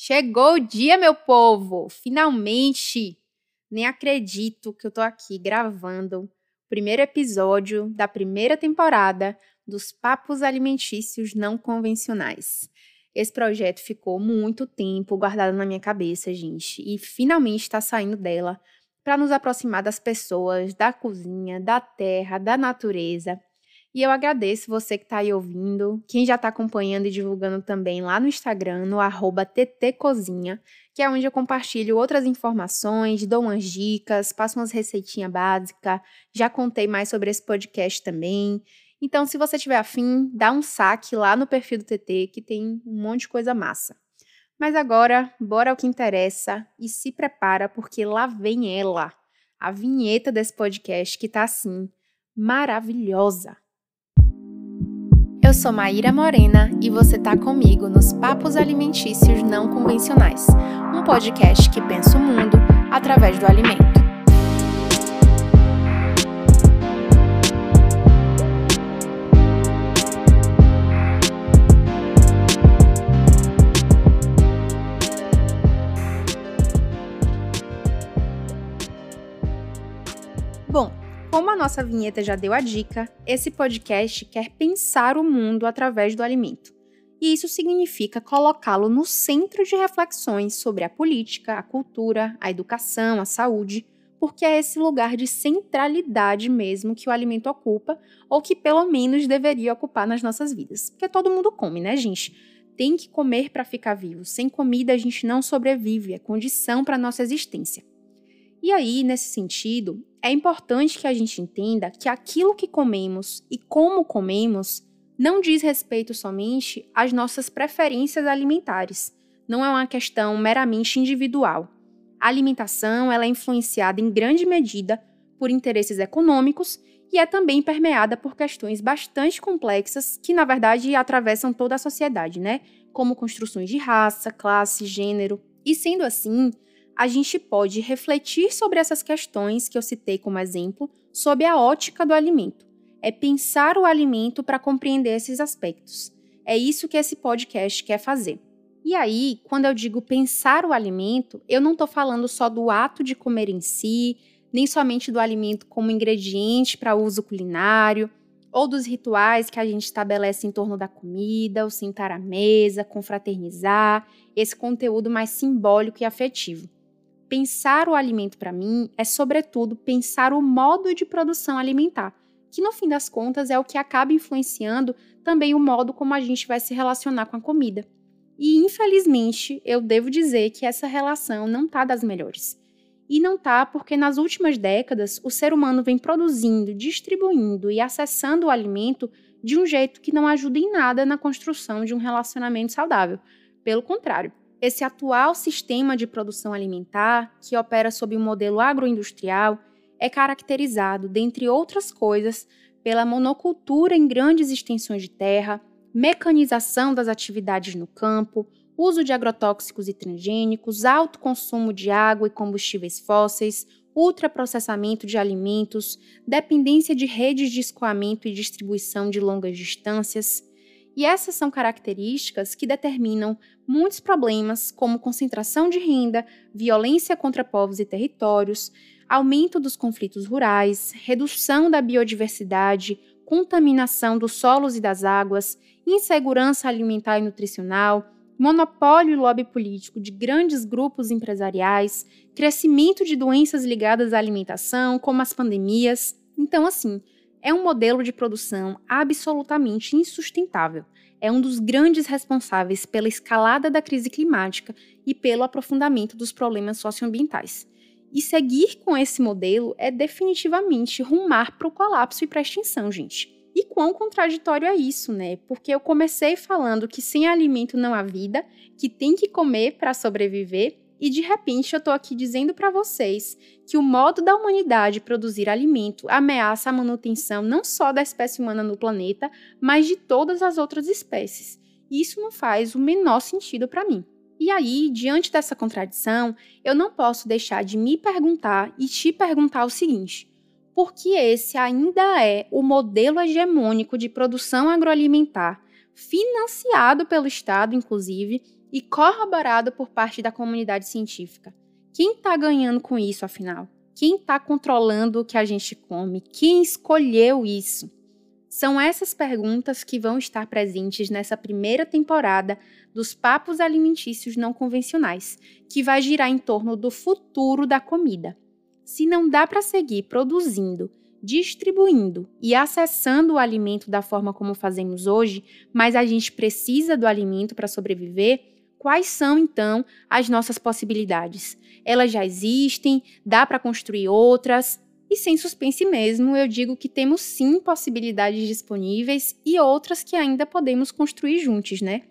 Chegou o dia, meu povo! Finalmente! Nem acredito que eu tô aqui gravando o primeiro episódio da primeira temporada dos Papos Alimentícios Não Convencionais. Esse projeto ficou muito tempo guardado na minha cabeça, gente, e finalmente está saindo dela para nos aproximar das pessoas, da cozinha, da terra, da natureza e eu agradeço você que está aí ouvindo, quem já está acompanhando e divulgando também lá no Instagram, no ttcozinha, que é onde eu compartilho outras informações, dou umas dicas, passo umas receitinhas básicas, já contei mais sobre esse podcast também. Então, se você tiver afim, dá um saque lá no perfil do TT, que tem um monte de coisa massa. Mas agora, bora ao que interessa e se prepara, porque lá vem ela, a vinheta desse podcast que tá assim, maravilhosa. Eu sou Maíra Morena e você está comigo nos Papos Alimentícios Não Convencionais, um podcast que pensa o mundo através do alimento. Nossa vinheta já deu a dica, esse podcast quer pensar o mundo através do alimento. E isso significa colocá-lo no centro de reflexões sobre a política, a cultura, a educação, a saúde, porque é esse lugar de centralidade mesmo que o alimento ocupa, ou que pelo menos deveria ocupar nas nossas vidas. Porque todo mundo come, né, gente? Tem que comer para ficar vivo. Sem comida a gente não sobrevive, é condição para nossa existência. E aí, nesse sentido, é importante que a gente entenda que aquilo que comemos e como comemos não diz respeito somente às nossas preferências alimentares. Não é uma questão meramente individual. A alimentação ela é influenciada em grande medida por interesses econômicos e é também permeada por questões bastante complexas que, na verdade, atravessam toda a sociedade, né? Como construções de raça, classe, gênero. E sendo assim, a gente pode refletir sobre essas questões que eu citei como exemplo, sob a ótica do alimento. É pensar o alimento para compreender esses aspectos. É isso que esse podcast quer fazer. E aí, quando eu digo pensar o alimento, eu não estou falando só do ato de comer em si, nem somente do alimento como ingrediente para uso culinário, ou dos rituais que a gente estabelece em torno da comida, o sentar à mesa, confraternizar, esse conteúdo mais simbólico e afetivo pensar o alimento para mim é, sobretudo, pensar o modo de produção alimentar, que no fim das contas é o que acaba influenciando também o modo como a gente vai se relacionar com a comida. E infelizmente, eu devo dizer que essa relação não está das melhores. E não tá porque nas últimas décadas o ser humano vem produzindo, distribuindo e acessando o alimento de um jeito que não ajuda em nada na construção de um relacionamento saudável. Pelo contrário, esse atual sistema de produção alimentar, que opera sob um modelo agroindustrial, é caracterizado, dentre outras coisas, pela monocultura em grandes extensões de terra, mecanização das atividades no campo, uso de agrotóxicos e transgênicos, alto consumo de água e combustíveis fósseis, ultraprocessamento de alimentos, dependência de redes de escoamento e distribuição de longas distâncias, e essas são características que determinam muitos problemas, como concentração de renda, violência contra povos e territórios, aumento dos conflitos rurais, redução da biodiversidade, contaminação dos solos e das águas, insegurança alimentar e nutricional, monopólio e lobby político de grandes grupos empresariais, crescimento de doenças ligadas à alimentação, como as pandemias. Então, assim, é um modelo de produção absolutamente insustentável. É um dos grandes responsáveis pela escalada da crise climática e pelo aprofundamento dos problemas socioambientais. E seguir com esse modelo é definitivamente rumar para o colapso e para a extinção, gente. E quão contraditório é isso, né? Porque eu comecei falando que sem alimento não há vida, que tem que comer para sobreviver, e de repente eu estou aqui dizendo para vocês que o modo da humanidade produzir alimento ameaça a manutenção não só da espécie humana no planeta, mas de todas as outras espécies. Isso não faz o menor sentido para mim. E aí, diante dessa contradição, eu não posso deixar de me perguntar e te perguntar o seguinte: por que esse ainda é o modelo hegemônico de produção agroalimentar, financiado pelo Estado, inclusive, e corroborado por parte da comunidade científica. Quem está ganhando com isso, afinal? Quem está controlando o que a gente come? Quem escolheu isso? São essas perguntas que vão estar presentes nessa primeira temporada dos Papos Alimentícios Não Convencionais, que vai girar em torno do futuro da comida. Se não dá para seguir produzindo, distribuindo e acessando o alimento da forma como fazemos hoje, mas a gente precisa do alimento para sobreviver, quais são então as nossas possibilidades? Elas já existem? Dá para construir outras? E sem suspense mesmo, eu digo que temos sim possibilidades disponíveis e outras que ainda podemos construir juntos, né?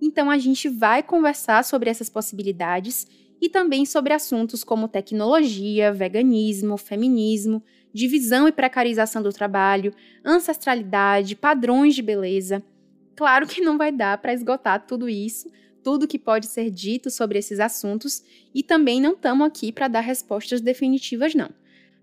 Então a gente vai conversar sobre essas possibilidades e também sobre assuntos como tecnologia, veganismo, feminismo, divisão e precarização do trabalho, ancestralidade, padrões de beleza. Claro que não vai dar para esgotar tudo isso, tudo que pode ser dito sobre esses assuntos, e também não estamos aqui para dar respostas definitivas, não.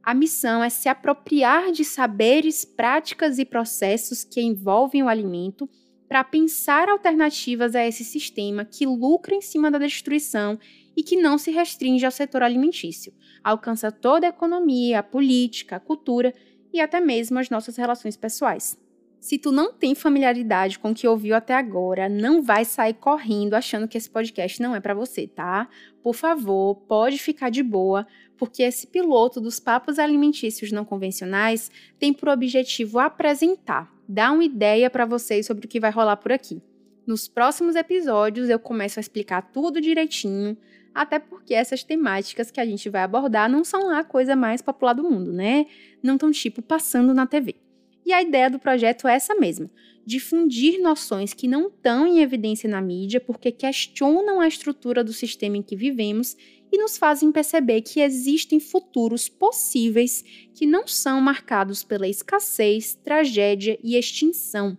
A missão é se apropriar de saberes, práticas e processos que envolvem o alimento para pensar alternativas a esse sistema que lucra em cima da destruição e que não se restringe ao setor alimentício, alcança toda a economia, a política, a cultura e até mesmo as nossas relações pessoais. Se tu não tem familiaridade com o que ouviu até agora, não vai sair correndo achando que esse podcast não é para você, tá? Por favor, pode ficar de boa, porque esse piloto dos papos alimentícios não convencionais tem por objetivo apresentar dar uma ideia para vocês sobre o que vai rolar por aqui. Nos próximos episódios eu começo a explicar tudo direitinho, até porque essas temáticas que a gente vai abordar não são a coisa mais popular do mundo, né? Não estão tipo passando na TV. E a ideia do projeto é essa mesma: difundir noções que não estão em evidência na mídia porque questionam a estrutura do sistema em que vivemos e nos fazem perceber que existem futuros possíveis que não são marcados pela escassez, tragédia e extinção.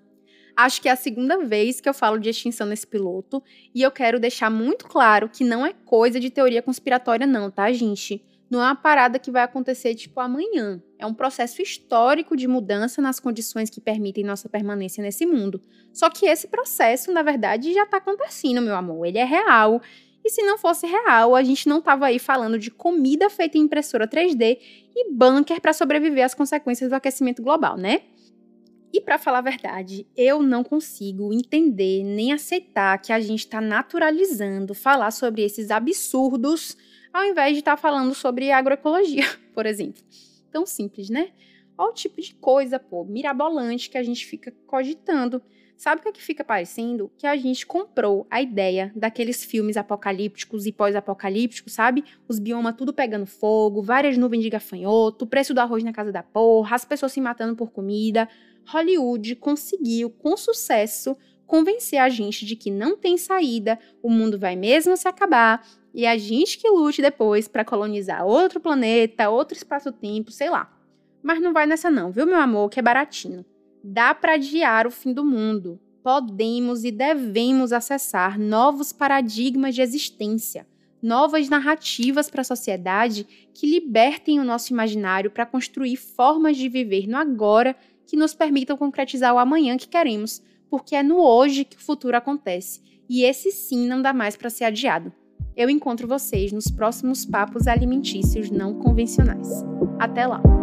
Acho que é a segunda vez que eu falo de extinção nesse piloto e eu quero deixar muito claro que não é coisa de teoria conspiratória, não, tá, gente? Não é uma parada que vai acontecer tipo amanhã. É um processo histórico de mudança nas condições que permitem nossa permanência nesse mundo. Só que esse processo, na verdade, já está acontecendo, meu amor. Ele é real e se não fosse real, a gente não tava aí falando de comida feita em impressora 3D e bunker para sobreviver às consequências do aquecimento global, né? E para falar a verdade, eu não consigo entender nem aceitar que a gente está naturalizando falar sobre esses absurdos ao invés de estar tá falando sobre agroecologia, por exemplo. Tão simples, né? Olha o tipo de coisa, pô, mirabolante que a gente fica cogitando Sabe o que, é que fica parecendo? Que a gente comprou a ideia daqueles filmes apocalípticos e pós-apocalípticos, sabe? Os biomas tudo pegando fogo, várias nuvens de gafanhoto, o preço do arroz na casa da porra, as pessoas se matando por comida. Hollywood conseguiu, com sucesso, convencer a gente de que não tem saída, o mundo vai mesmo se acabar e a gente que lute depois para colonizar outro planeta, outro espaço-tempo, sei lá. Mas não vai nessa não, viu, meu amor, que é baratinho. Dá para adiar o fim do mundo. Podemos e devemos acessar novos paradigmas de existência, novas narrativas para a sociedade que libertem o nosso imaginário para construir formas de viver no agora que nos permitam concretizar o amanhã que queremos, porque é no hoje que o futuro acontece, e esse sim não dá mais para ser adiado. Eu encontro vocês nos próximos papos alimentícios não convencionais. Até lá!